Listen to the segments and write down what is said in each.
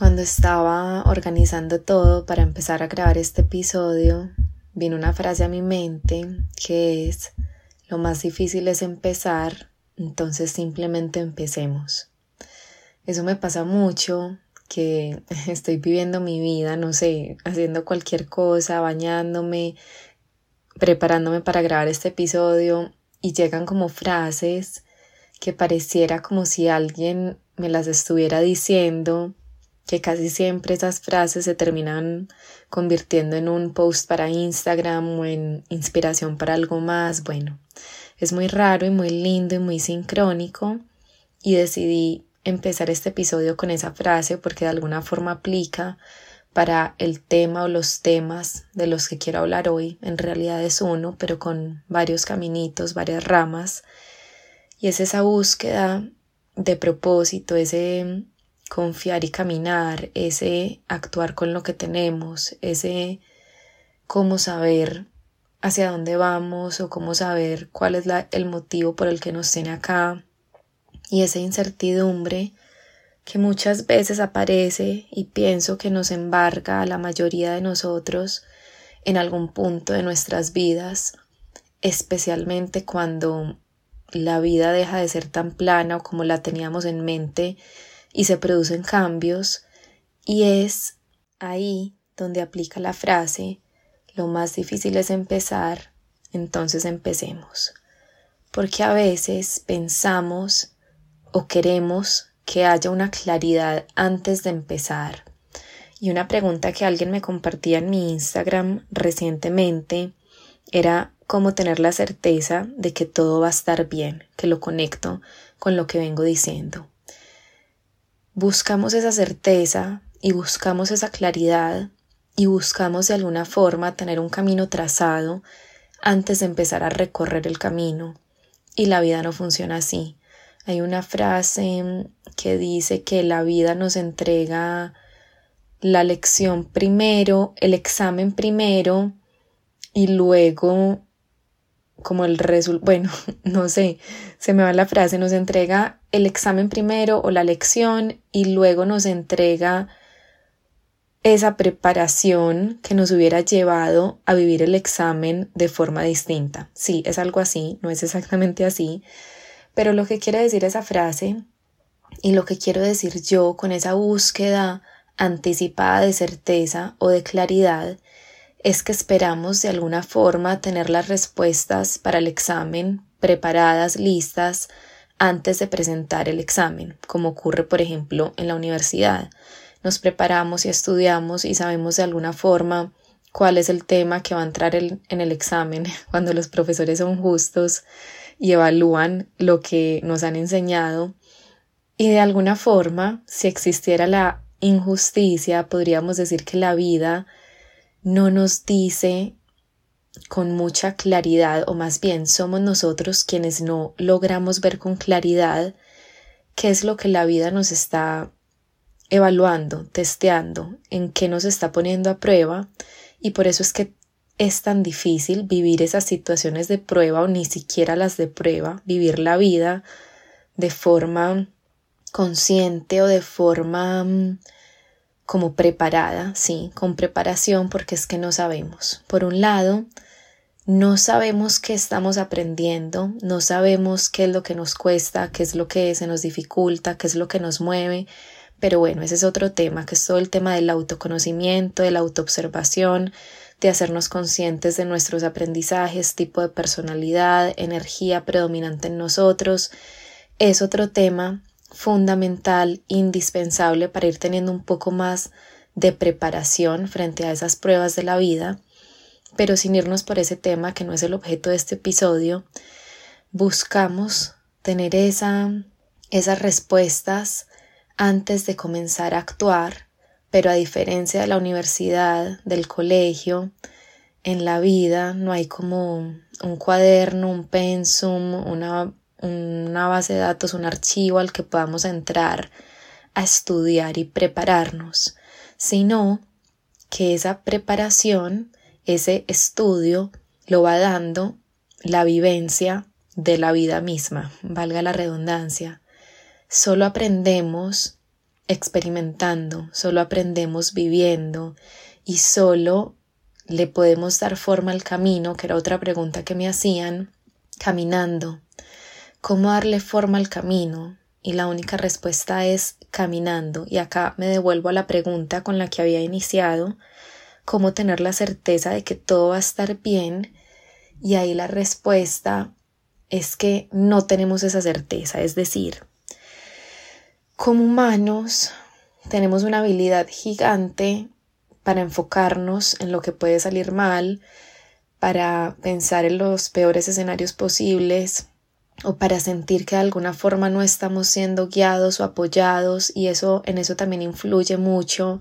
Cuando estaba organizando todo para empezar a grabar este episodio, vino una frase a mi mente que es, lo más difícil es empezar, entonces simplemente empecemos. Eso me pasa mucho, que estoy viviendo mi vida, no sé, haciendo cualquier cosa, bañándome, preparándome para grabar este episodio y llegan como frases que pareciera como si alguien me las estuviera diciendo que casi siempre esas frases se terminan convirtiendo en un post para Instagram o en inspiración para algo más. Bueno, es muy raro y muy lindo y muy sincrónico y decidí empezar este episodio con esa frase porque de alguna forma aplica para el tema o los temas de los que quiero hablar hoy. En realidad es uno, pero con varios caminitos, varias ramas. Y es esa búsqueda de propósito, ese confiar y caminar, ese actuar con lo que tenemos, ese cómo saber hacia dónde vamos o cómo saber cuál es el motivo por el que nos tiene acá. Y esa incertidumbre que muchas veces aparece y pienso que nos embarga a la mayoría de nosotros en algún punto de nuestras vidas, especialmente cuando la vida deja de ser tan plana o como la teníamos en mente y se producen cambios y es ahí donde aplica la frase lo más difícil es empezar, entonces empecemos. Porque a veces pensamos o queremos que haya una claridad antes de empezar. Y una pregunta que alguien me compartía en mi Instagram recientemente era cómo tener la certeza de que todo va a estar bien, que lo conecto con lo que vengo diciendo buscamos esa certeza y buscamos esa claridad y buscamos de alguna forma tener un camino trazado antes de empezar a recorrer el camino. Y la vida no funciona así. Hay una frase que dice que la vida nos entrega la lección primero, el examen primero y luego como el resultado, bueno, no sé, se me va la frase, nos entrega el examen primero o la lección y luego nos entrega esa preparación que nos hubiera llevado a vivir el examen de forma distinta. Sí, es algo así, no es exactamente así, pero lo que quiere decir esa frase y lo que quiero decir yo con esa búsqueda anticipada de certeza o de claridad es que esperamos de alguna forma tener las respuestas para el examen preparadas, listas, antes de presentar el examen, como ocurre por ejemplo en la universidad. Nos preparamos y estudiamos y sabemos de alguna forma cuál es el tema que va a entrar en el examen cuando los profesores son justos y evalúan lo que nos han enseñado. Y de alguna forma, si existiera la injusticia, podríamos decir que la vida no nos dice con mucha claridad, o más bien somos nosotros quienes no logramos ver con claridad qué es lo que la vida nos está evaluando, testeando, en qué nos está poniendo a prueba, y por eso es que es tan difícil vivir esas situaciones de prueba o ni siquiera las de prueba, vivir la vida de forma consciente o de forma mm, como preparada, sí, con preparación porque es que no sabemos. Por un lado, no sabemos qué estamos aprendiendo, no sabemos qué es lo que nos cuesta, qué es lo que se nos dificulta, qué es lo que nos mueve, pero bueno, ese es otro tema, que es todo el tema del autoconocimiento, de la autoobservación, de hacernos conscientes de nuestros aprendizajes, tipo de personalidad, energía predominante en nosotros. Es otro tema fundamental, indispensable para ir teniendo un poco más de preparación frente a esas pruebas de la vida, pero sin irnos por ese tema que no es el objeto de este episodio, buscamos tener esa, esas respuestas antes de comenzar a actuar, pero a diferencia de la universidad, del colegio, en la vida no hay como un cuaderno, un pensum, una una base de datos, un archivo al que podamos entrar a estudiar y prepararnos, sino que esa preparación, ese estudio, lo va dando la vivencia de la vida misma, valga la redundancia. Solo aprendemos experimentando, solo aprendemos viviendo y solo le podemos dar forma al camino, que era otra pregunta que me hacían, caminando. ¿Cómo darle forma al camino? Y la única respuesta es caminando. Y acá me devuelvo a la pregunta con la que había iniciado, cómo tener la certeza de que todo va a estar bien. Y ahí la respuesta es que no tenemos esa certeza. Es decir, como humanos tenemos una habilidad gigante para enfocarnos en lo que puede salir mal, para pensar en los peores escenarios posibles, o para sentir que de alguna forma no estamos siendo guiados o apoyados y eso en eso también influye mucho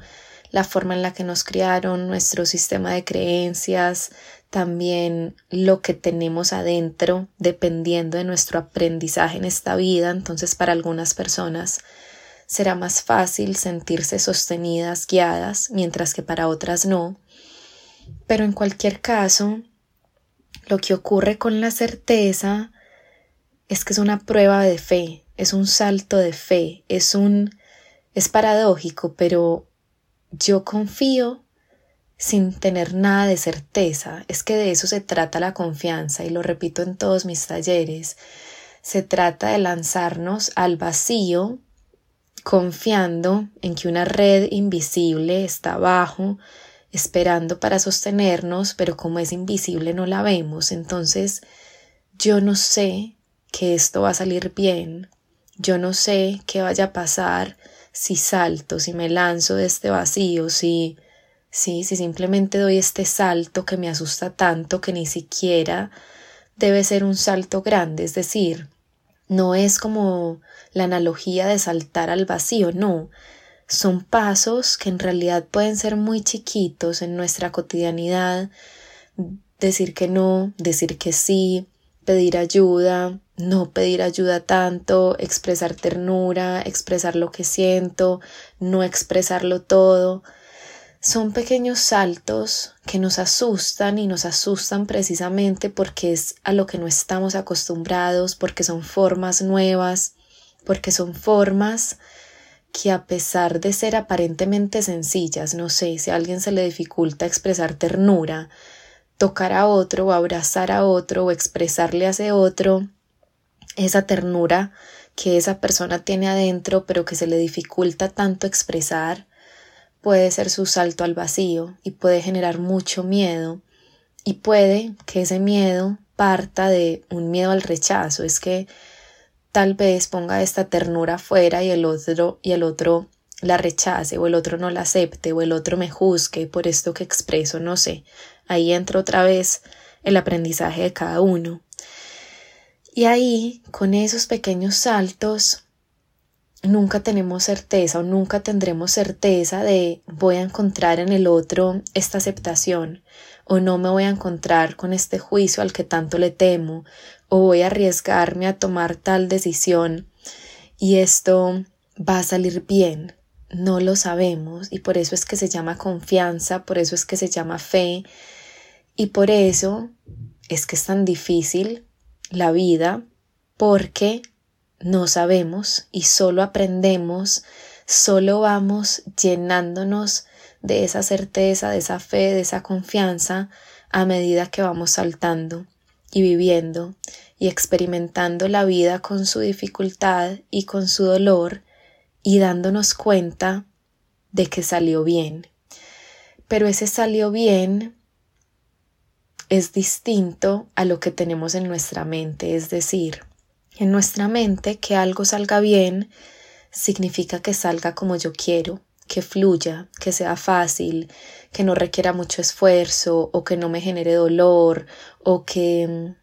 la forma en la que nos criaron, nuestro sistema de creencias, también lo que tenemos adentro dependiendo de nuestro aprendizaje en esta vida. Entonces para algunas personas será más fácil sentirse sostenidas, guiadas, mientras que para otras no. Pero en cualquier caso, lo que ocurre con la certeza es que es una prueba de fe, es un salto de fe, es un es paradójico, pero yo confío sin tener nada de certeza. Es que de eso se trata la confianza y lo repito en todos mis talleres. Se trata de lanzarnos al vacío confiando en que una red invisible está abajo esperando para sostenernos, pero como es invisible no la vemos. Entonces yo no sé que esto va a salir bien. Yo no sé qué vaya a pasar si salto, si me lanzo de este vacío, si si simplemente doy este salto que me asusta tanto que ni siquiera debe ser un salto grande, es decir, no es como la analogía de saltar al vacío, no, son pasos que en realidad pueden ser muy chiquitos en nuestra cotidianidad, decir que no, decir que sí, pedir ayuda, no pedir ayuda tanto, expresar ternura, expresar lo que siento, no expresarlo todo. Son pequeños saltos que nos asustan y nos asustan precisamente porque es a lo que no estamos acostumbrados, porque son formas nuevas, porque son formas que a pesar de ser aparentemente sencillas, no sé, si a alguien se le dificulta expresar ternura, tocar a otro o abrazar a otro o expresarle a ese otro, esa ternura que esa persona tiene adentro pero que se le dificulta tanto expresar, puede ser su salto al vacío y puede generar mucho miedo y puede que ese miedo parta de un miedo al rechazo, es que tal vez ponga esta ternura fuera y el otro y el otro la rechace o el otro no la acepte o el otro me juzgue por esto que expreso, no sé. Ahí entra otra vez el aprendizaje de cada uno. Y ahí, con esos pequeños saltos, nunca tenemos certeza o nunca tendremos certeza de voy a encontrar en el otro esta aceptación o no me voy a encontrar con este juicio al que tanto le temo o voy a arriesgarme a tomar tal decisión y esto va a salir bien. No lo sabemos y por eso es que se llama confianza, por eso es que se llama fe. Y por eso es que es tan difícil la vida porque no sabemos y solo aprendemos, solo vamos llenándonos de esa certeza, de esa fe, de esa confianza a medida que vamos saltando y viviendo y experimentando la vida con su dificultad y con su dolor y dándonos cuenta de que salió bien. Pero ese salió bien es distinto a lo que tenemos en nuestra mente, es decir, en nuestra mente que algo salga bien significa que salga como yo quiero, que fluya, que sea fácil, que no requiera mucho esfuerzo o que no me genere dolor o que mm,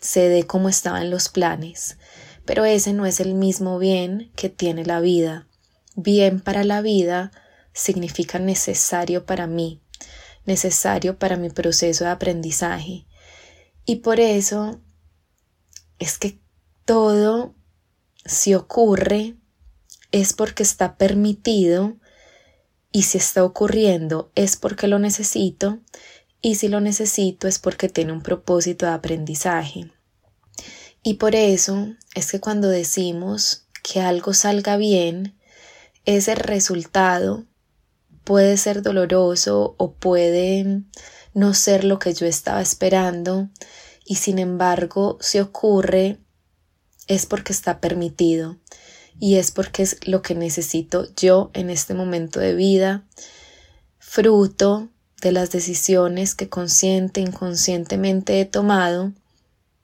se dé como estaba en los planes. Pero ese no es el mismo bien que tiene la vida. Bien para la vida significa necesario para mí, necesario para mi proceso de aprendizaje. Y por eso es que todo, si ocurre, es porque está permitido y si está ocurriendo es porque lo necesito y si lo necesito es porque tiene un propósito de aprendizaje. Y por eso es que cuando decimos que algo salga bien, ese resultado puede ser doloroso o puede no ser lo que yo estaba esperando y sin embargo si ocurre es porque está permitido y es porque es lo que necesito yo en este momento de vida, fruto de las decisiones que consciente inconscientemente he tomado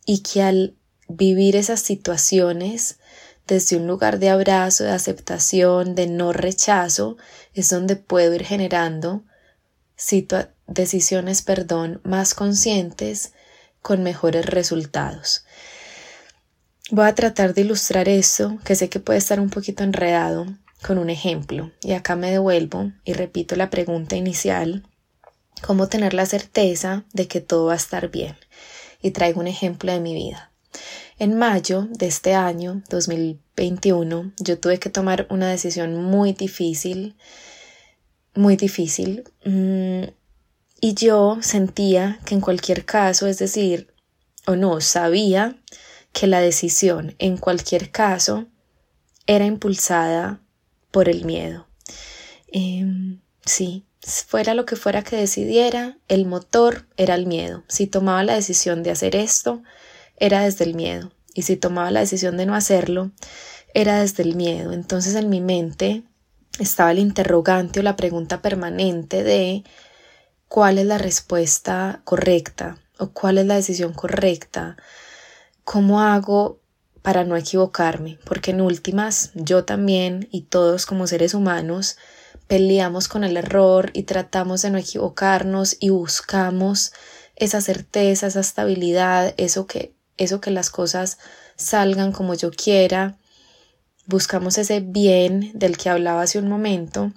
y que al vivir esas situaciones desde un lugar de abrazo, de aceptación, de no rechazo, es donde puedo ir generando decisiones, perdón, más conscientes con mejores resultados. Voy a tratar de ilustrar eso, que sé que puede estar un poquito enredado, con un ejemplo. Y acá me devuelvo y repito la pregunta inicial. ¿Cómo tener la certeza de que todo va a estar bien? Y traigo un ejemplo de mi vida. En mayo de este año, 2021, yo tuve que tomar una decisión muy difícil, muy difícil, mm, y yo sentía que en cualquier caso, es decir, o no, sabía que la decisión en cualquier caso era impulsada por el miedo. Em, sí, fuera lo que fuera que decidiera, el motor era el miedo. Si tomaba la decisión de hacer esto, era desde el miedo. Y si tomaba la decisión de no hacerlo, era desde el miedo. Entonces en mi mente estaba el interrogante o la pregunta permanente de cuál es la respuesta correcta o cuál es la decisión correcta, cómo hago para no equivocarme, porque en últimas yo también y todos como seres humanos peleamos con el error y tratamos de no equivocarnos y buscamos esa certeza, esa estabilidad, eso que eso que las cosas salgan como yo quiera, buscamos ese bien del que hablaba hace un momento,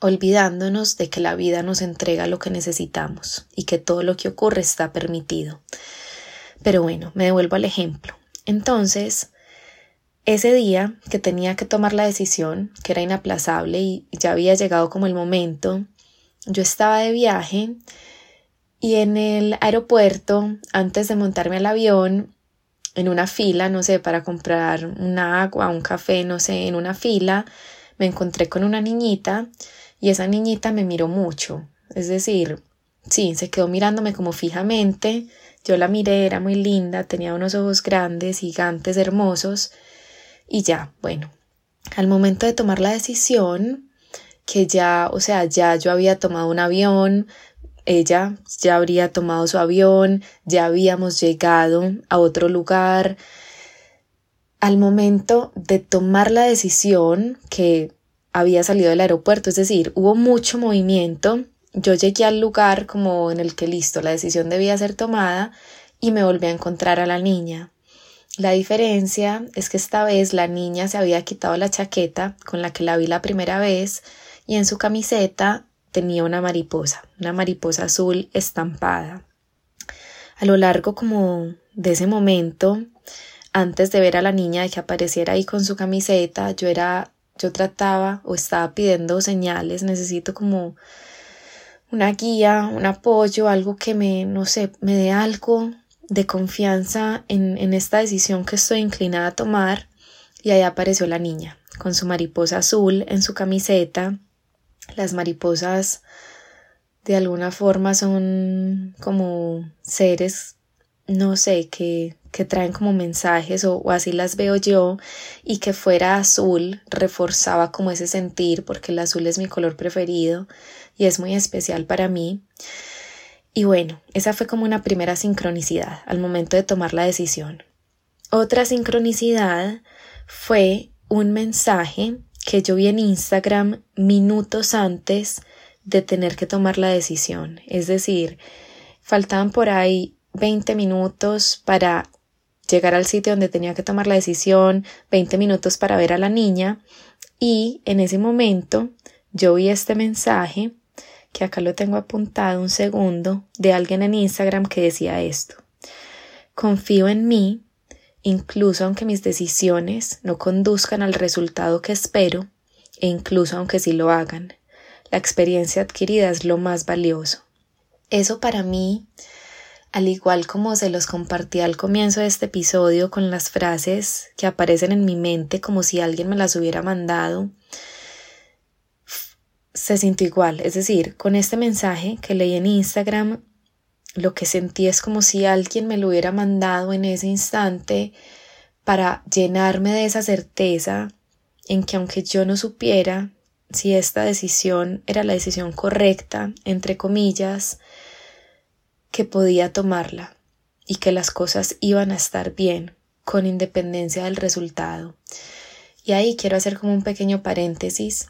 olvidándonos de que la vida nos entrega lo que necesitamos y que todo lo que ocurre está permitido. Pero bueno, me devuelvo al ejemplo. Entonces, ese día que tenía que tomar la decisión, que era inaplazable y ya había llegado como el momento, yo estaba de viaje y en el aeropuerto, antes de montarme al avión, en una fila, no sé, para comprar un agua, un café, no sé, en una fila, me encontré con una niñita y esa niñita me miró mucho. Es decir, sí, se quedó mirándome como fijamente. Yo la miré, era muy linda, tenía unos ojos grandes, gigantes, hermosos. Y ya, bueno, al momento de tomar la decisión, que ya, o sea, ya yo había tomado un avión, ella ya habría tomado su avión, ya habíamos llegado a otro lugar. Al momento de tomar la decisión que había salido del aeropuerto, es decir, hubo mucho movimiento, yo llegué al lugar como en el que listo, la decisión debía ser tomada y me volví a encontrar a la niña. La diferencia es que esta vez la niña se había quitado la chaqueta con la que la vi la primera vez y en su camiseta tenía una mariposa, una mariposa azul estampada. A lo largo como de ese momento, antes de ver a la niña de que apareciera ahí con su camiseta, yo era, yo trataba o estaba pidiendo señales, necesito como una guía, un apoyo, algo que me, no sé, me dé algo de confianza en, en esta decisión que estoy inclinada a tomar. Y ahí apareció la niña, con su mariposa azul en su camiseta, las mariposas de alguna forma son como seres, no sé, que, que traen como mensajes o, o, así las veo yo y que fuera azul reforzaba como ese sentir porque el azul es mi color preferido y es muy especial para mí. Y bueno, esa fue como una primera sincronicidad al momento de tomar la decisión. Otra sincronicidad fue un mensaje que yo vi en Instagram minutos antes de tener que tomar la decisión. Es decir, faltaban por ahí 20 minutos para llegar al sitio donde tenía que tomar la decisión, 20 minutos para ver a la niña y en ese momento yo vi este mensaje que acá lo tengo apuntado un segundo de alguien en Instagram que decía esto. Confío en mí incluso aunque mis decisiones no conduzcan al resultado que espero, e incluso aunque sí lo hagan. La experiencia adquirida es lo más valioso. Eso para mí, al igual como se los compartí al comienzo de este episodio con las frases que aparecen en mi mente como si alguien me las hubiera mandado, se sintió igual, es decir, con este mensaje que leí en Instagram, lo que sentí es como si alguien me lo hubiera mandado en ese instante para llenarme de esa certeza en que aunque yo no supiera si esta decisión era la decisión correcta, entre comillas, que podía tomarla y que las cosas iban a estar bien, con independencia del resultado. Y ahí quiero hacer como un pequeño paréntesis,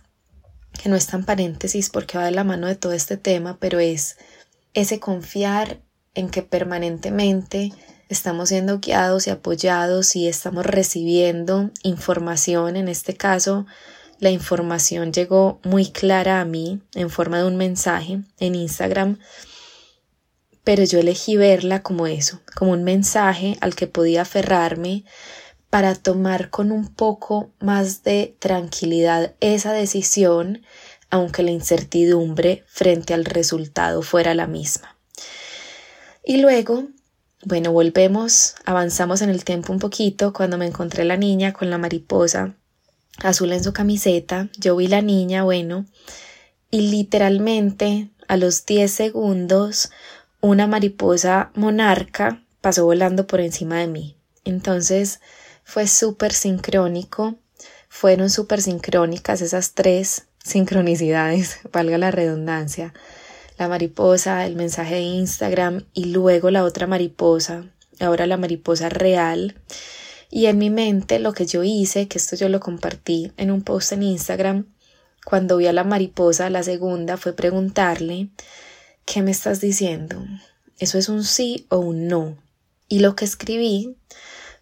que no es tan paréntesis porque va de la mano de todo este tema, pero es ese confiar en que permanentemente estamos siendo guiados y apoyados y estamos recibiendo información. En este caso, la información llegó muy clara a mí en forma de un mensaje en Instagram, pero yo elegí verla como eso, como un mensaje al que podía aferrarme para tomar con un poco más de tranquilidad esa decisión, aunque la incertidumbre frente al resultado fuera la misma. Y luego bueno, volvemos, avanzamos en el tiempo un poquito cuando me encontré la niña con la mariposa azul en su camiseta. Yo vi la niña, bueno, y literalmente a los 10 segundos una mariposa monarca pasó volando por encima de mí. Entonces fue súper sincrónico, fueron súper sincrónicas esas tres sincronicidades, valga la redundancia la mariposa, el mensaje de Instagram y luego la otra mariposa, ahora la mariposa real. Y en mi mente lo que yo hice, que esto yo lo compartí en un post en Instagram, cuando vi a la mariposa, la segunda, fue preguntarle, ¿qué me estás diciendo? ¿Eso es un sí o un no? Y lo que escribí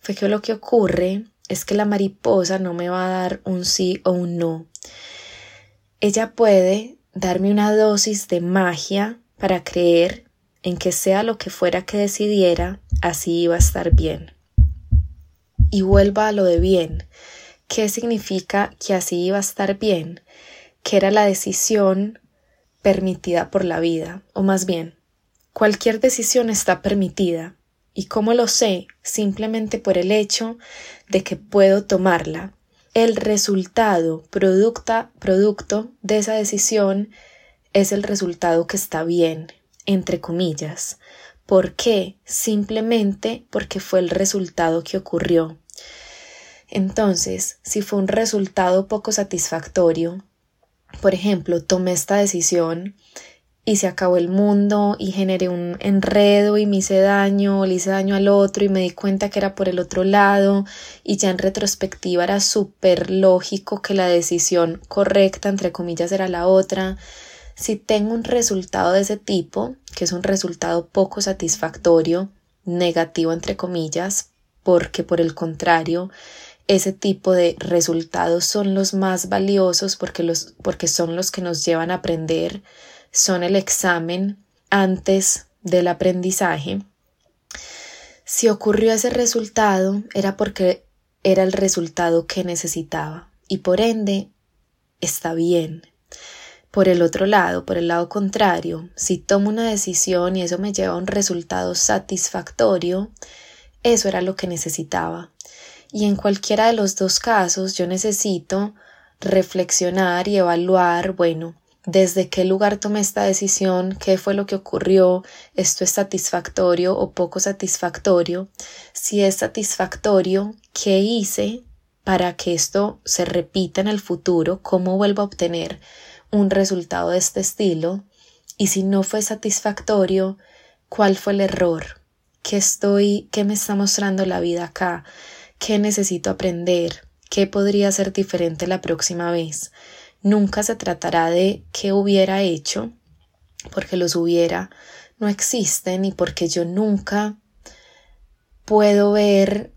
fue que lo que ocurre es que la mariposa no me va a dar un sí o un no. Ella puede darme una dosis de magia para creer en que sea lo que fuera que decidiera, así iba a estar bien. Y vuelva a lo de bien. ¿Qué significa que así iba a estar bien? Que era la decisión permitida por la vida, o más bien, cualquier decisión está permitida. ¿Y cómo lo sé? Simplemente por el hecho de que puedo tomarla, el resultado producto de esa decisión es el resultado que está bien, entre comillas. ¿Por qué? Simplemente porque fue el resultado que ocurrió. Entonces, si fue un resultado poco satisfactorio, por ejemplo, tomé esta decisión y se acabó el mundo y generé un enredo y me hice daño, le hice daño al otro y me di cuenta que era por el otro lado y ya en retrospectiva era súper lógico que la decisión correcta, entre comillas, era la otra. Si tengo un resultado de ese tipo, que es un resultado poco satisfactorio, negativo, entre comillas, porque por el contrario, ese tipo de resultados son los más valiosos porque, los, porque son los que nos llevan a aprender, son el examen antes del aprendizaje. Si ocurrió ese resultado era porque era el resultado que necesitaba y por ende está bien. Por el otro lado, por el lado contrario, si tomo una decisión y eso me lleva a un resultado satisfactorio, eso era lo que necesitaba. Y en cualquiera de los dos casos yo necesito reflexionar y evaluar, bueno, desde qué lugar tomé esta decisión, qué fue lo que ocurrió, esto es satisfactorio o poco satisfactorio, si es satisfactorio, qué hice para que esto se repita en el futuro, cómo vuelvo a obtener un resultado de este estilo, y si no fue satisfactorio, cuál fue el error, qué estoy, qué me está mostrando la vida acá, qué necesito aprender, qué podría ser diferente la próxima vez. Nunca se tratará de qué hubiera hecho, porque los hubiera no existen y porque yo nunca puedo ver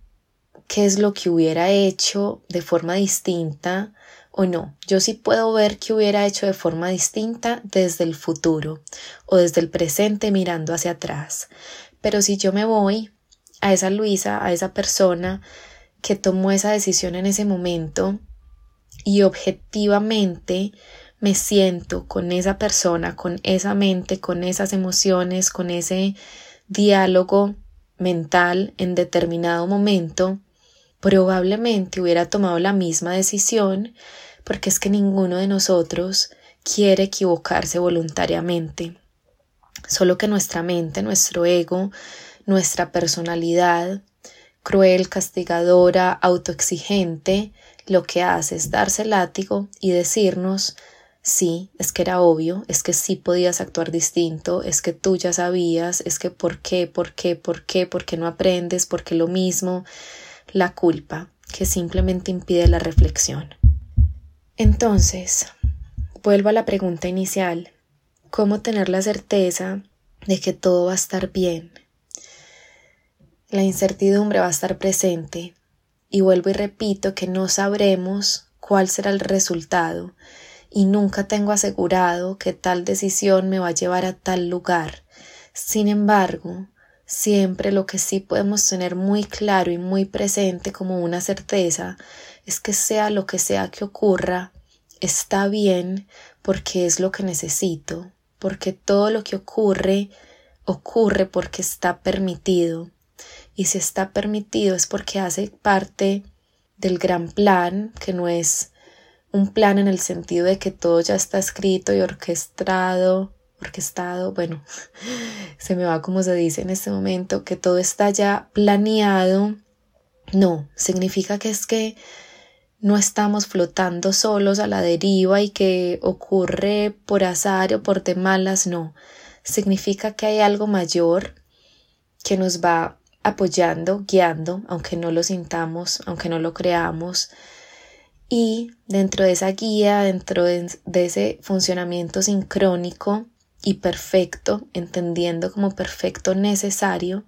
qué es lo que hubiera hecho de forma distinta o no. Yo sí puedo ver qué hubiera hecho de forma distinta desde el futuro o desde el presente mirando hacia atrás. Pero si yo me voy a esa Luisa, a esa persona que tomó esa decisión en ese momento y objetivamente me siento con esa persona, con esa mente, con esas emociones, con ese diálogo mental en determinado momento, probablemente hubiera tomado la misma decisión porque es que ninguno de nosotros quiere equivocarse voluntariamente. Solo que nuestra mente, nuestro ego, nuestra personalidad, cruel, castigadora, autoexigente, lo que hace es darse látigo y decirnos sí, es que era obvio, es que sí podías actuar distinto, es que tú ya sabías, es que por qué, por qué, por qué, por qué no aprendes, por qué lo mismo, la culpa que simplemente impide la reflexión. Entonces, vuelvo a la pregunta inicial, ¿cómo tener la certeza de que todo va a estar bien? La incertidumbre va a estar presente y vuelvo y repito que no sabremos cuál será el resultado y nunca tengo asegurado que tal decisión me va a llevar a tal lugar. Sin embargo, siempre lo que sí podemos tener muy claro y muy presente como una certeza es que sea lo que sea que ocurra, está bien porque es lo que necesito, porque todo lo que ocurre ocurre porque está permitido y si está permitido es porque hace parte del gran plan, que no es un plan en el sentido de que todo ya está escrito y orquestado, orquestado, bueno, se me va como se dice en este momento, que todo está ya planeado. No, significa que es que no estamos flotando solos a la deriva y que ocurre por azar o por de malas, no. Significa que hay algo mayor que nos va apoyando, guiando, aunque no lo sintamos, aunque no lo creamos. Y dentro de esa guía, dentro de, ese funcionamiento sincrónico y perfecto, entendiendo como perfecto necesario,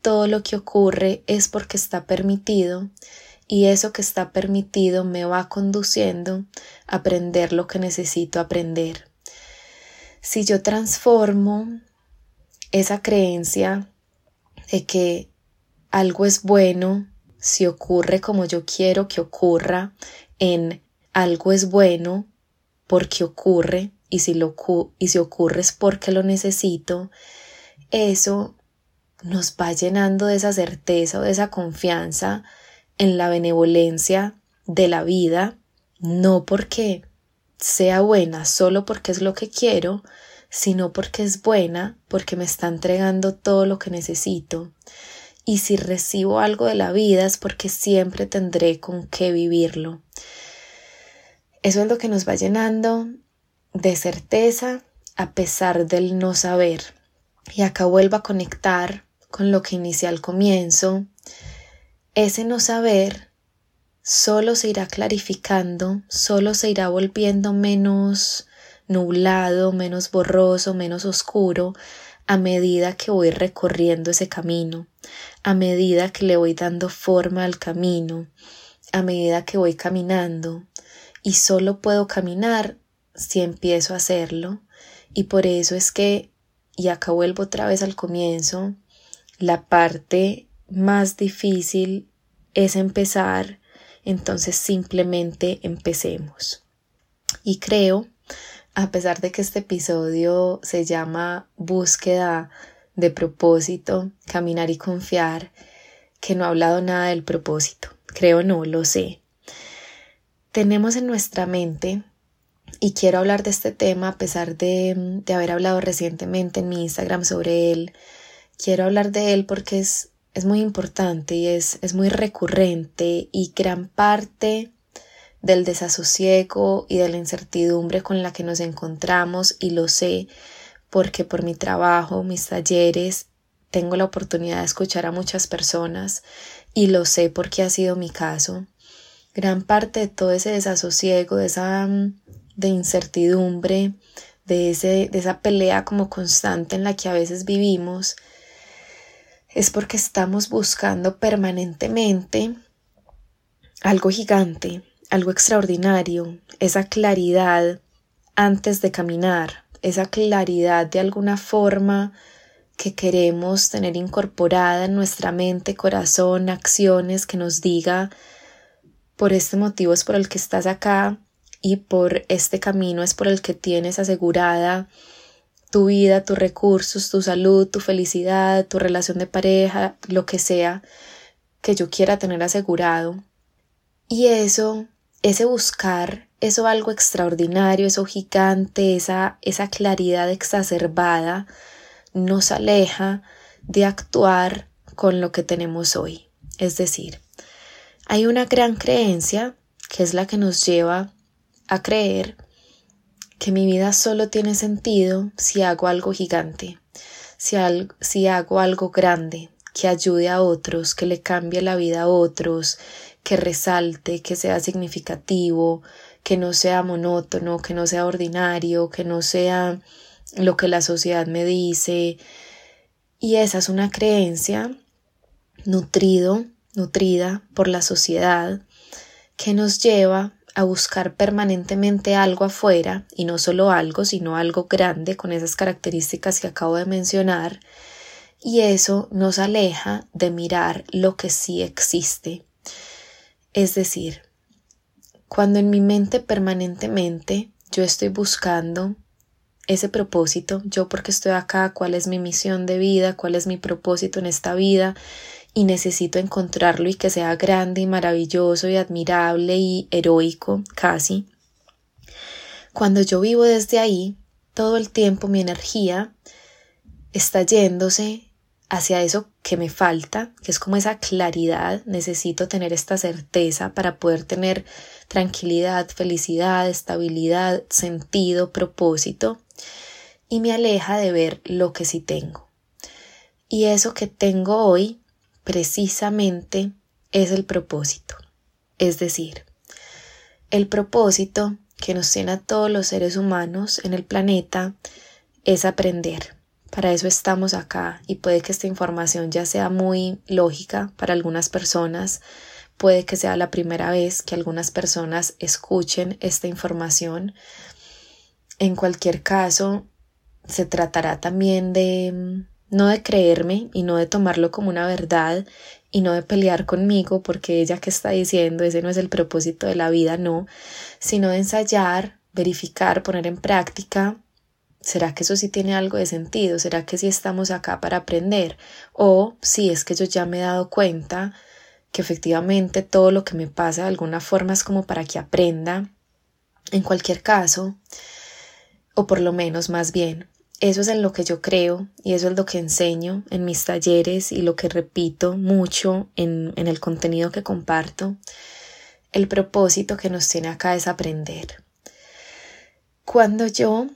todo lo que ocurre es porque está permitido y eso que está permitido me va conduciendo a aprender lo que necesito aprender. Si yo transformo esa creencia de que algo es bueno si ocurre como yo quiero que ocurra, en algo es bueno porque ocurre y si, lo, y si ocurre es porque lo necesito, eso nos va llenando de esa certeza o de esa confianza en la benevolencia de la vida, no porque sea buena solo porque es lo que quiero, sino porque es buena, porque me está entregando todo lo que necesito. Y si recibo algo de la vida es porque siempre tendré con qué vivirlo. Eso es lo que nos va llenando de certeza a pesar del no saber. Y acá vuelvo a conectar con lo que inicié al comienzo. Ese no saber solo se irá clarificando, solo se irá volviendo menos nublado, menos borroso, menos oscuro, a medida que voy recorriendo ese camino, a medida que le voy dando forma al camino, a medida que voy caminando, y solo puedo caminar si empiezo a hacerlo, y por eso es que, y acá vuelvo otra vez al comienzo, la parte más difícil es empezar, entonces simplemente empecemos. Y creo a pesar de que este episodio se llama búsqueda de propósito, caminar y confiar, que no ha hablado nada del propósito. Creo no, lo sé. Tenemos en nuestra mente, y quiero hablar de este tema a pesar de, de haber hablado recientemente en mi Instagram sobre él, quiero hablar de él porque es, es muy importante y es, es muy recurrente y gran parte del desasosiego y de la incertidumbre con la que nos encontramos y lo sé porque por mi trabajo, mis talleres, tengo la oportunidad de escuchar a muchas personas y lo sé porque ha sido mi caso. Gran parte de todo ese desasosiego, de esa mm, de incertidumbre, de, ese, de esa pelea como constante en la que a veces vivimos, es porque estamos buscando permanentemente algo gigante, algo extraordinario, esa claridad antes de caminar, esa claridad de alguna forma que queremos tener incorporada en nuestra mente, corazón, acciones que nos diga por este motivo es por el que estás acá y por este camino es por el que tienes asegurada tu vida, tus recursos, tu salud, tu felicidad, tu relación de pareja, lo que sea que yo quiera tener asegurado. Y eso ese buscar eso algo extraordinario, eso gigante, esa, esa claridad exacerbada, nos aleja de actuar con lo que tenemos hoy. Es decir, hay una gran creencia que es la que nos lleva a creer que mi vida solo tiene sentido si hago algo gigante, si, si hago algo grande, que ayude a otros, que le cambie la vida a otros, que resalte, que sea significativo, que no sea monótono, que no sea ordinario, que no sea lo que la sociedad me dice. Y esa es una creencia nutrido, nutrida por la sociedad que nos lleva a buscar permanentemente algo afuera, y no solo algo, sino algo grande con esas características que acabo de mencionar, y eso nos aleja de mirar lo que sí existe. Es decir, cuando en mi mente permanentemente yo estoy buscando ese propósito, yo porque estoy acá, cuál es mi misión de vida, cuál es mi propósito en esta vida, y necesito encontrarlo y que sea grande y maravilloso y admirable y heroico casi. Cuando yo vivo desde ahí, todo el tiempo mi energía está yéndose hacia eso que me falta, que es como esa claridad, necesito tener esta certeza para poder tener tranquilidad, felicidad, estabilidad, sentido, propósito, y me aleja de ver lo que sí tengo. Y eso que tengo hoy precisamente es el propósito. Es decir, el propósito que nos tiene a todos los seres humanos en el planeta es aprender. Para eso estamos acá y puede que esta información ya sea muy lógica para algunas personas, puede que sea la primera vez que algunas personas escuchen esta información. En cualquier caso, se tratará también de no de creerme y no de tomarlo como una verdad y no de pelear conmigo porque ella que está diciendo ese no es el propósito de la vida, no, sino de ensayar, verificar, poner en práctica. ¿Será que eso sí tiene algo de sentido? ¿Será que sí estamos acá para aprender? O si es que yo ya me he dado cuenta que efectivamente todo lo que me pasa de alguna forma es como para que aprenda. En cualquier caso, o por lo menos más bien, eso es en lo que yo creo y eso es lo que enseño en mis talleres y lo que repito mucho en, en el contenido que comparto. El propósito que nos tiene acá es aprender. Cuando yo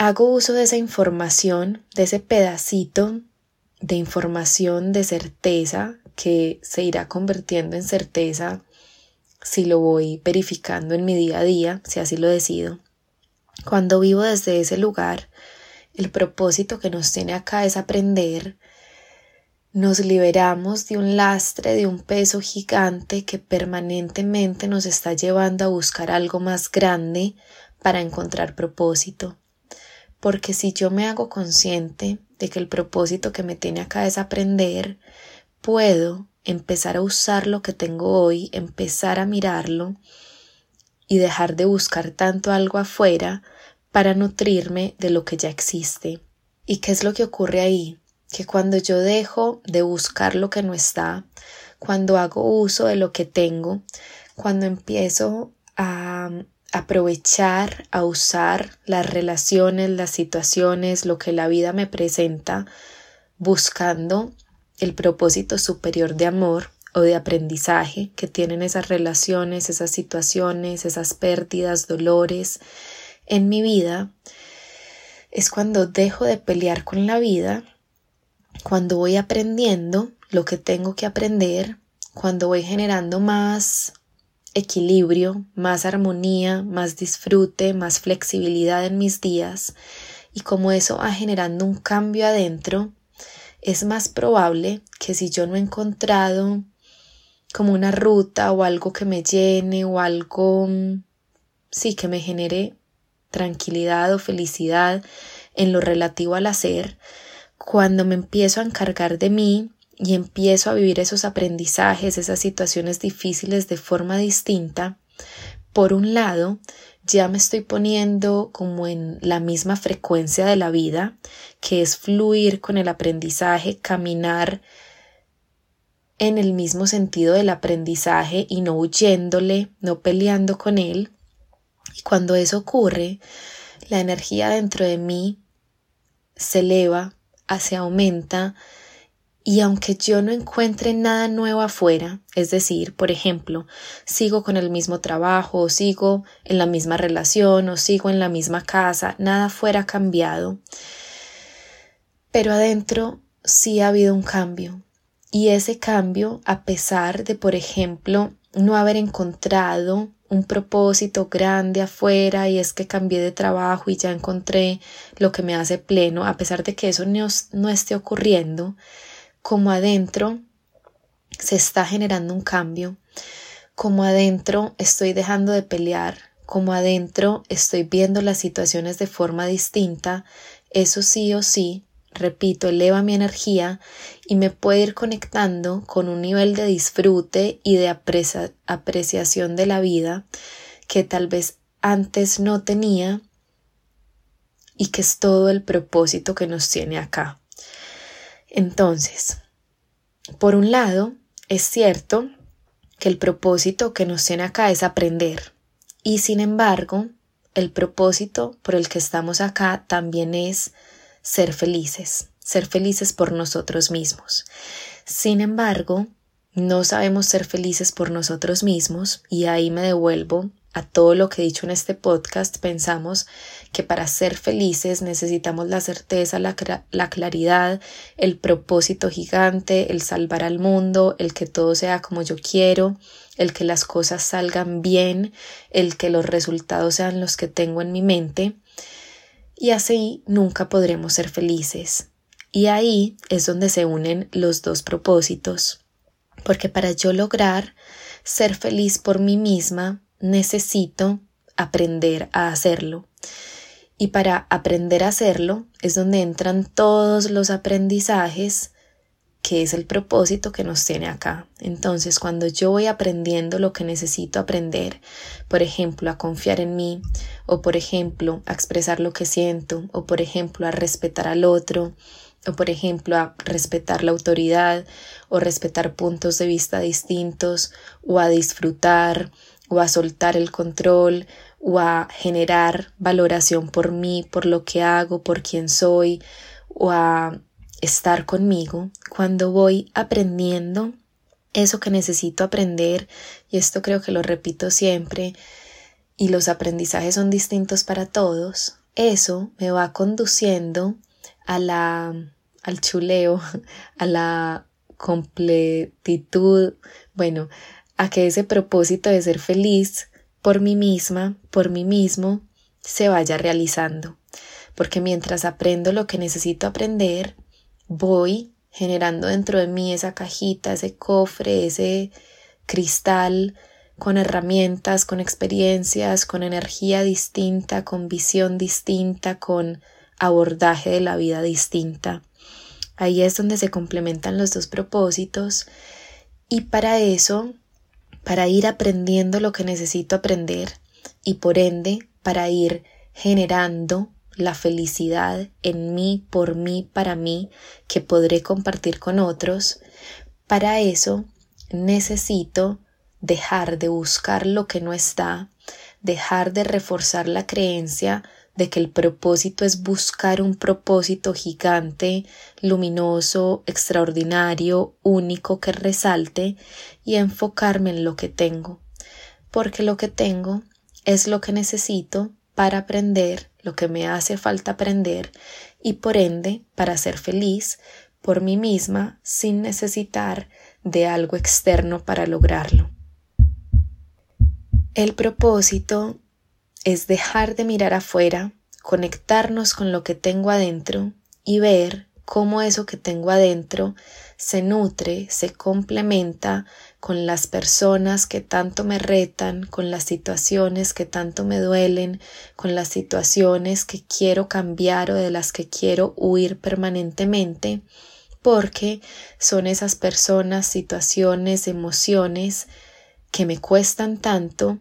hago uso de esa información, de ese pedacito de información de certeza que se irá convirtiendo en certeza si lo voy verificando en mi día a día, si así lo decido. Cuando vivo desde ese lugar, el propósito que nos tiene acá es aprender. Nos liberamos de un lastre, de un peso gigante que permanentemente nos está llevando a buscar algo más grande para encontrar propósito. Porque si yo me hago consciente de que el propósito que me tiene acá es aprender, puedo empezar a usar lo que tengo hoy, empezar a mirarlo y dejar de buscar tanto algo afuera para nutrirme de lo que ya existe. ¿Y qué es lo que ocurre ahí? Que cuando yo dejo de buscar lo que no está, cuando hago uso de lo que tengo, cuando empiezo a aprovechar, a usar las relaciones, las situaciones, lo que la vida me presenta, buscando el propósito superior de amor o de aprendizaje que tienen esas relaciones, esas situaciones, esas pérdidas, dolores, en mi vida es cuando dejo de pelear con la vida, cuando voy aprendiendo lo que tengo que aprender, cuando voy generando más equilibrio, más armonía, más disfrute, más flexibilidad en mis días, y como eso va generando un cambio adentro, es más probable que si yo no he encontrado como una ruta o algo que me llene o algo sí que me genere tranquilidad o felicidad en lo relativo al hacer, cuando me empiezo a encargar de mí y empiezo a vivir esos aprendizajes, esas situaciones difíciles de forma distinta, por un lado, ya me estoy poniendo como en la misma frecuencia de la vida, que es fluir con el aprendizaje, caminar en el mismo sentido del aprendizaje y no huyéndole, no peleando con él. Y cuando eso ocurre, la energía dentro de mí se eleva, se aumenta y aunque yo no encuentre nada nuevo afuera, es decir, por ejemplo, sigo con el mismo trabajo, o sigo en la misma relación, o sigo en la misma casa, nada fuera cambiado, pero adentro sí ha habido un cambio. Y ese cambio, a pesar de, por ejemplo, no haber encontrado un propósito grande afuera y es que cambié de trabajo y ya encontré lo que me hace pleno, a pesar de que eso no, no esté ocurriendo, como adentro se está generando un cambio, como adentro estoy dejando de pelear, como adentro estoy viendo las situaciones de forma distinta, eso sí o sí, repito, eleva mi energía y me puede ir conectando con un nivel de disfrute y de apreciación de la vida que tal vez antes no tenía y que es todo el propósito que nos tiene acá. Entonces, por un lado, es cierto que el propósito que nos tiene acá es aprender y sin embargo, el propósito por el que estamos acá también es ser felices, ser felices por nosotros mismos. Sin embargo, no sabemos ser felices por nosotros mismos y ahí me devuelvo a todo lo que he dicho en este podcast, pensamos que para ser felices necesitamos la certeza, la, la, claridad, el propósito gigante, el salvar al mundo, el que todo sea como yo quiero, el que las cosas salgan bien, el que los resultados sean los que tengo en mi mente. Y así nunca podremos ser felices. Y ahí es donde se unen los dos propósitos. Porque para yo lograr ser feliz por mí misma, necesito aprender a hacerlo. Y para aprender a hacerlo es donde entran todos los aprendizajes que es el propósito que nos tiene acá. Entonces, cuando yo voy aprendiendo lo que necesito aprender, por ejemplo, a confiar en mí, o por ejemplo, a expresar lo que siento, o por ejemplo, a respetar al otro, o por ejemplo, a respetar la autoridad, o respetar puntos de vista distintos, o a disfrutar, o a soltar el control o a generar valoración por mí, por lo que hago, por quién soy o a estar conmigo, cuando voy aprendiendo eso que necesito aprender, y esto creo que lo repito siempre, y los aprendizajes son distintos para todos, eso me va conduciendo a la al chuleo, a la completitud, bueno, a que ese propósito de ser feliz por mí misma, por mí mismo, se vaya realizando. Porque mientras aprendo lo que necesito aprender, voy generando dentro de mí esa cajita, ese cofre, ese cristal con herramientas, con experiencias, con energía distinta, con visión distinta, con abordaje de la vida distinta. Ahí es donde se complementan los dos propósitos y para eso para ir aprendiendo lo que necesito aprender y por ende para ir generando la felicidad en mí, por mí, para mí, que podré compartir con otros, para eso necesito dejar de buscar lo que no está, dejar de reforzar la creencia de que el propósito es buscar un propósito gigante, luminoso, extraordinario, único que resalte y enfocarme en lo que tengo, porque lo que tengo es lo que necesito para aprender lo que me hace falta aprender y por ende para ser feliz por mí misma sin necesitar de algo externo para lograrlo. El propósito es dejar de mirar afuera, conectarnos con lo que tengo adentro y ver cómo eso que tengo adentro se nutre, se complementa con las personas que tanto me retan, con las situaciones que tanto me duelen, con las situaciones que quiero cambiar o de las que quiero huir permanentemente, porque son esas personas, situaciones, emociones que me cuestan tanto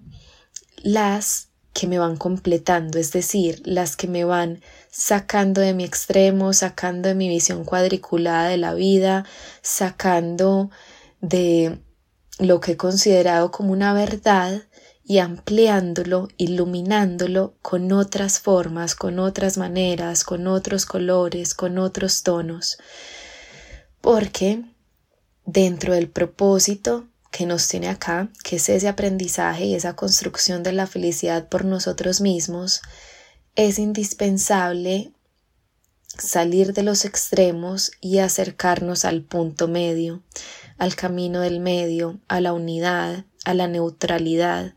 las que me van completando, es decir, las que me van sacando de mi extremo, sacando de mi visión cuadriculada de la vida, sacando de lo que he considerado como una verdad y ampliándolo, iluminándolo con otras formas, con otras maneras, con otros colores, con otros tonos. Porque dentro del propósito que nos tiene acá, que es ese aprendizaje y esa construcción de la felicidad por nosotros mismos, es indispensable salir de los extremos y acercarnos al punto medio, al camino del medio, a la unidad, a la neutralidad.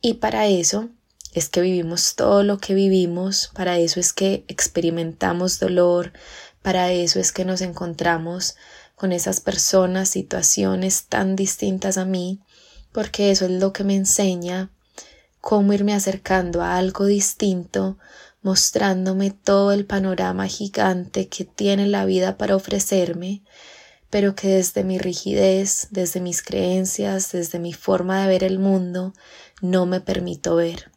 Y para eso es que vivimos todo lo que vivimos, para eso es que experimentamos dolor, para eso es que nos encontramos con esas personas, situaciones tan distintas a mí, porque eso es lo que me enseña cómo irme acercando a algo distinto, mostrándome todo el panorama gigante que tiene la vida para ofrecerme, pero que desde mi rigidez, desde mis creencias, desde mi forma de ver el mundo, no me permito ver.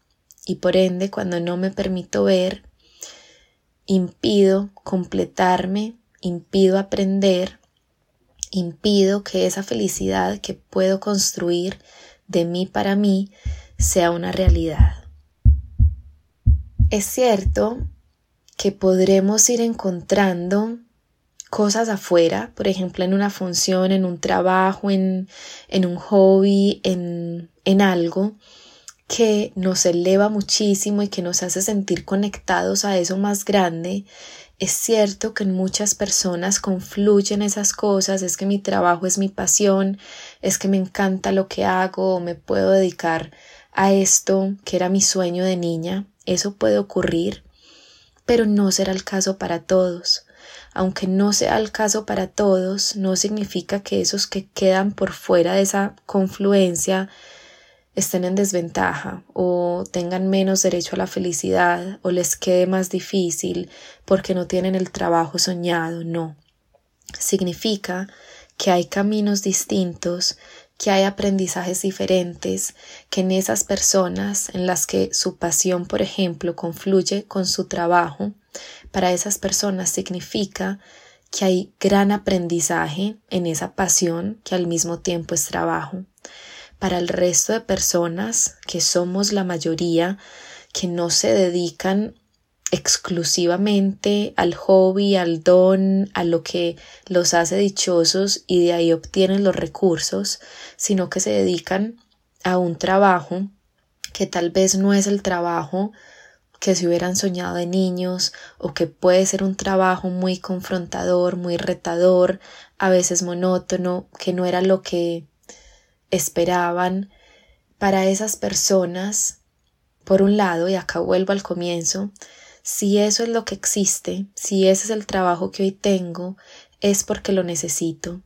Y por ende, cuando no me permito ver, impido completarme, impido aprender, impido que esa felicidad que puedo construir de mí para mí sea una realidad. Es cierto que podremos ir encontrando cosas afuera, por ejemplo, en una función, en un trabajo, en, en un hobby, en, en algo que nos eleva muchísimo y que nos hace sentir conectados a eso más grande es cierto que en muchas personas confluyen esas cosas, es que mi trabajo es mi pasión, es que me encanta lo que hago o me puedo dedicar a esto que era mi sueño de niña, eso puede ocurrir, pero no será el caso para todos. Aunque no sea el caso para todos, no significa que esos que quedan por fuera de esa confluencia estén en desventaja o tengan menos derecho a la felicidad o les quede más difícil porque no tienen el trabajo soñado, no. Significa que hay caminos distintos, que hay aprendizajes diferentes, que en esas personas en las que su pasión, por ejemplo, confluye con su trabajo, para esas personas significa que hay gran aprendizaje en esa pasión que al mismo tiempo es trabajo para el resto de personas, que somos la mayoría, que no se dedican exclusivamente al hobby, al don, a lo que los hace dichosos y de ahí obtienen los recursos, sino que se dedican a un trabajo que tal vez no es el trabajo que se hubieran soñado de niños o que puede ser un trabajo muy confrontador, muy retador, a veces monótono, que no era lo que esperaban para esas personas, por un lado, y acá vuelvo al comienzo, si eso es lo que existe, si ese es el trabajo que hoy tengo, es porque lo necesito.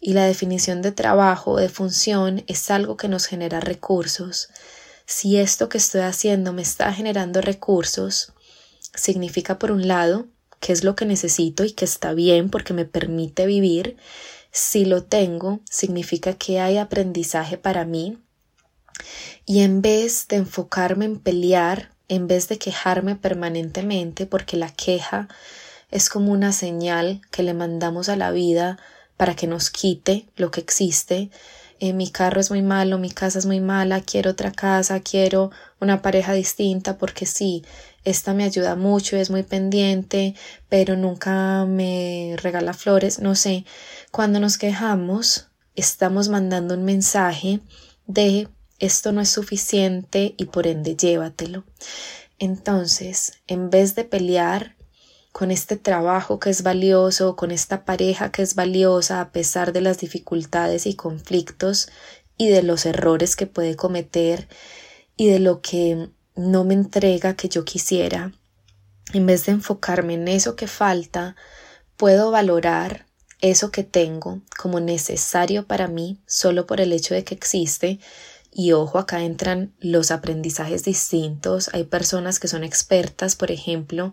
Y la definición de trabajo, de función, es algo que nos genera recursos. Si esto que estoy haciendo me está generando recursos, significa por un lado que es lo que necesito y que está bien porque me permite vivir, si lo tengo, significa que hay aprendizaje para mí. Y en vez de enfocarme en pelear, en vez de quejarme permanentemente, porque la queja es como una señal que le mandamos a la vida para que nos quite lo que existe, eh, mi carro es muy malo, mi casa es muy mala, quiero otra casa, quiero una pareja distinta, porque sí, esta me ayuda mucho, es muy pendiente, pero nunca me regala flores, no sé. Cuando nos quejamos, estamos mandando un mensaje de esto no es suficiente y por ende llévatelo. Entonces, en vez de pelear con este trabajo que es valioso, con esta pareja que es valiosa a pesar de las dificultades y conflictos y de los errores que puede cometer y de lo que no me entrega que yo quisiera, en vez de enfocarme en eso que falta, puedo valorar eso que tengo como necesario para mí solo por el hecho de que existe. Y ojo, acá entran los aprendizajes distintos. Hay personas que son expertas, por ejemplo,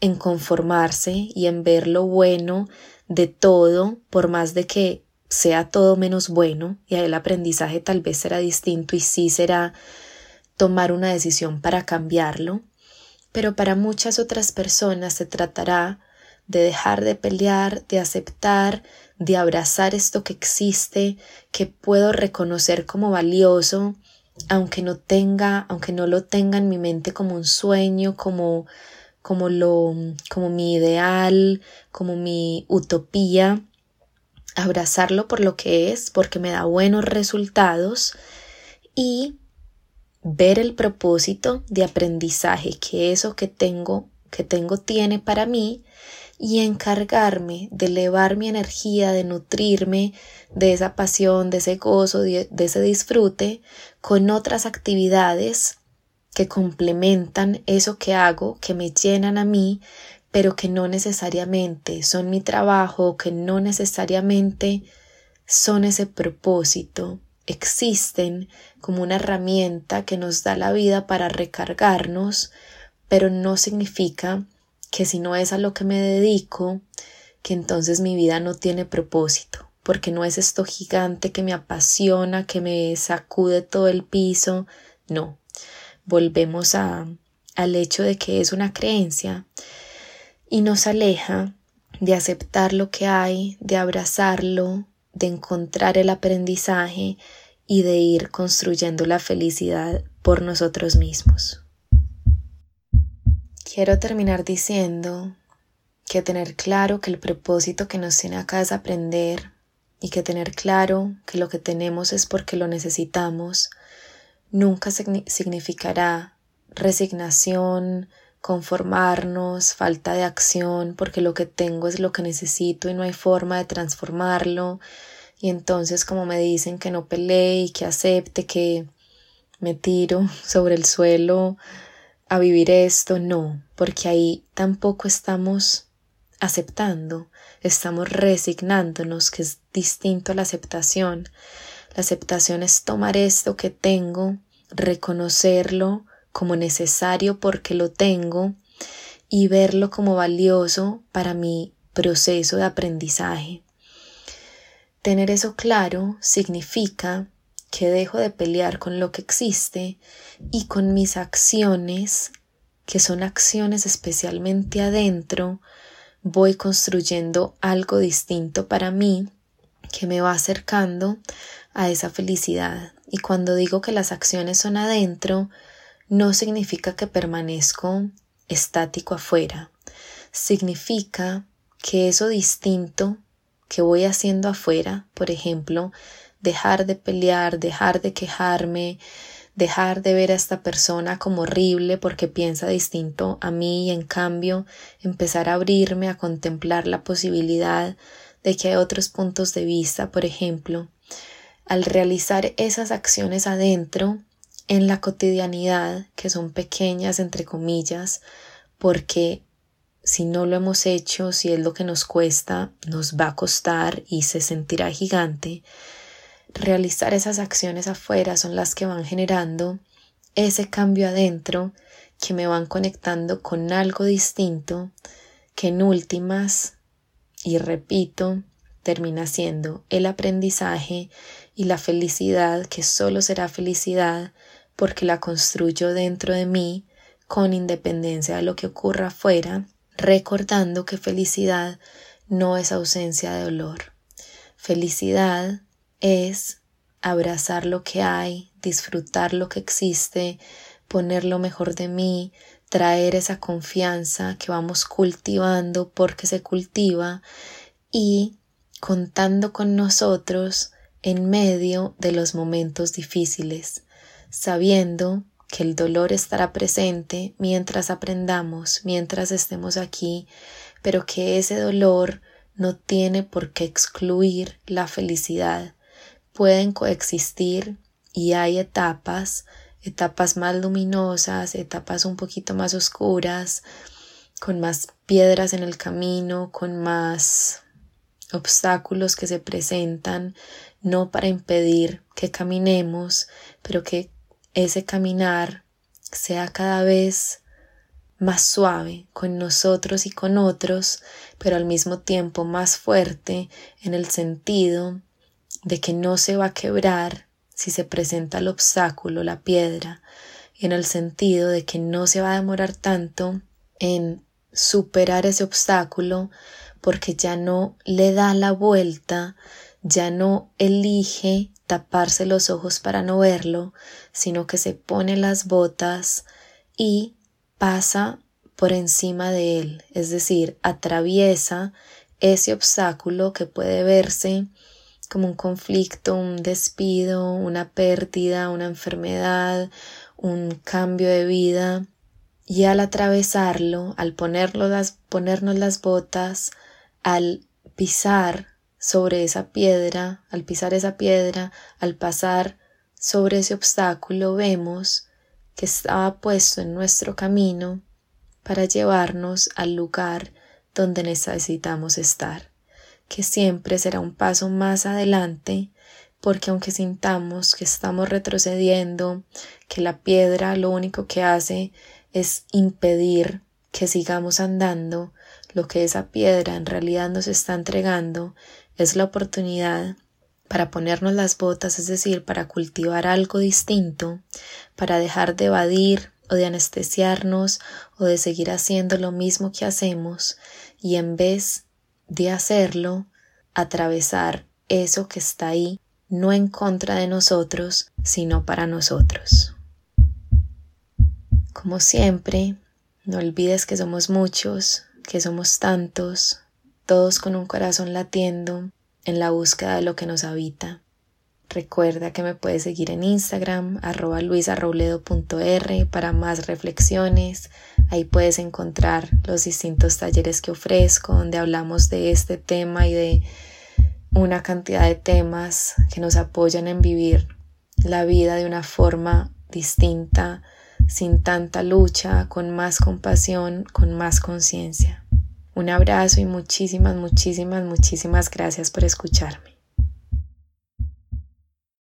en conformarse y en ver lo bueno de todo, por más de que sea todo menos bueno, y ahí el aprendizaje tal vez será distinto y sí será tomar una decisión para cambiarlo, pero para muchas otras personas se tratará de dejar de pelear, de aceptar, de abrazar esto que existe, que puedo reconocer como valioso, aunque no tenga, aunque no lo tenga en mi mente como un sueño, como como lo como mi ideal, como mi utopía, abrazarlo por lo que es, porque me da buenos resultados y ver el propósito de aprendizaje que eso que tengo que tengo tiene para mí y encargarme de elevar mi energía, de nutrirme de esa pasión, de ese gozo, de, ese disfrute con otras actividades que complementan eso que hago, que me llenan a mí, pero que no necesariamente son mi trabajo, que no necesariamente son ese propósito. Existen como una herramienta que nos da la vida para recargarnos, pero no significa que si no es a lo que me dedico, que entonces mi vida no tiene propósito, porque no es esto gigante que me apasiona, que me sacude todo el piso, no. Volvemos a, al hecho de que es una creencia y nos aleja de aceptar lo que hay, de abrazarlo, de encontrar el aprendizaje y de ir construyendo la felicidad por nosotros mismos. Quiero terminar diciendo que tener claro que el propósito que nos tiene acá es aprender y que tener claro que lo que tenemos es porque lo necesitamos nunca significará resignación, conformarnos, falta de acción, porque lo que tengo es lo que necesito y no hay forma de transformarlo. Y entonces como me dicen que no pelee y que acepte que me tiro sobre el suelo a vivir esto, no, porque ahí tampoco estamos aceptando, estamos resignándonos, que es distinto a la aceptación. La aceptación es tomar esto que tengo, reconocerlo como necesario porque lo tengo y verlo como valioso para mi proceso de aprendizaje. Tener eso claro significa que dejo de pelear con lo que existe y con mis acciones, que son acciones especialmente adentro, voy construyendo algo distinto para mí que me va acercando a esa felicidad. Y cuando digo que las acciones son adentro, no significa que permanezco estático afuera. Significa que eso distinto que voy haciendo afuera, por ejemplo, dejar de pelear, dejar de quejarme, dejar de ver a esta persona como horrible porque piensa distinto a mí y en cambio empezar a abrirme a contemplar la posibilidad de que hay otros puntos de vista, por ejemplo, al realizar esas acciones adentro en la cotidianidad, que son pequeñas entre comillas, porque si no lo hemos hecho, si es lo que nos cuesta, nos va a costar y se sentirá gigante, realizar esas acciones afuera son las que van generando ese cambio adentro que me van conectando con algo distinto que en últimas, y repito, termina siendo el aprendizaje y la felicidad que solo será felicidad porque la construyo dentro de mí con independencia de lo que ocurra afuera, recordando que felicidad no es ausencia de dolor. Felicidad es abrazar lo que hay, disfrutar lo que existe, poner lo mejor de mí, traer esa confianza que vamos cultivando porque se cultiva y contando con nosotros en medio de los momentos difíciles, sabiendo que el dolor estará presente mientras aprendamos, mientras estemos aquí, pero que ese dolor no tiene por qué excluir la felicidad, pueden coexistir y hay etapas, etapas más luminosas, etapas un poquito más oscuras, con más piedras en el camino, con más obstáculos que se presentan, no para impedir que caminemos, pero que ese caminar sea cada vez más suave con nosotros y con otros, pero al mismo tiempo más fuerte en el sentido de que no se va a quebrar si se presenta el obstáculo, la piedra, en el sentido de que no se va a demorar tanto en superar ese obstáculo porque ya no le da la vuelta, ya no elige taparse los ojos para no verlo, sino que se pone las botas y pasa por encima de él, es decir, atraviesa ese obstáculo que puede verse como un conflicto, un despido, una pérdida, una enfermedad, un cambio de vida, y al atravesarlo, al las, ponernos las botas, al pisar sobre esa piedra, al pisar esa piedra, al pasar sobre ese obstáculo, vemos que estaba puesto en nuestro camino para llevarnos al lugar donde necesitamos estar, que siempre será un paso más adelante, porque aunque sintamos que estamos retrocediendo, que la piedra lo único que hace es impedir que sigamos andando, lo que esa piedra en realidad nos está entregando es la oportunidad para ponernos las botas, es decir, para cultivar algo distinto, para dejar de evadir o de anestesiarnos o de seguir haciendo lo mismo que hacemos y en vez de hacerlo, atravesar eso que está ahí, no en contra de nosotros, sino para nosotros. Como siempre, no olvides que somos muchos, que somos tantos, todos con un corazón latiendo en la búsqueda de lo que nos habita. Recuerda que me puedes seguir en Instagram, arroba luisarrobledo.r para más reflexiones. Ahí puedes encontrar los distintos talleres que ofrezco, donde hablamos de este tema y de una cantidad de temas que nos apoyan en vivir la vida de una forma distinta, sin tanta lucha, con más compasión, con más conciencia. Un abrazo y muchísimas, muchísimas, muchísimas gracias por escucharme.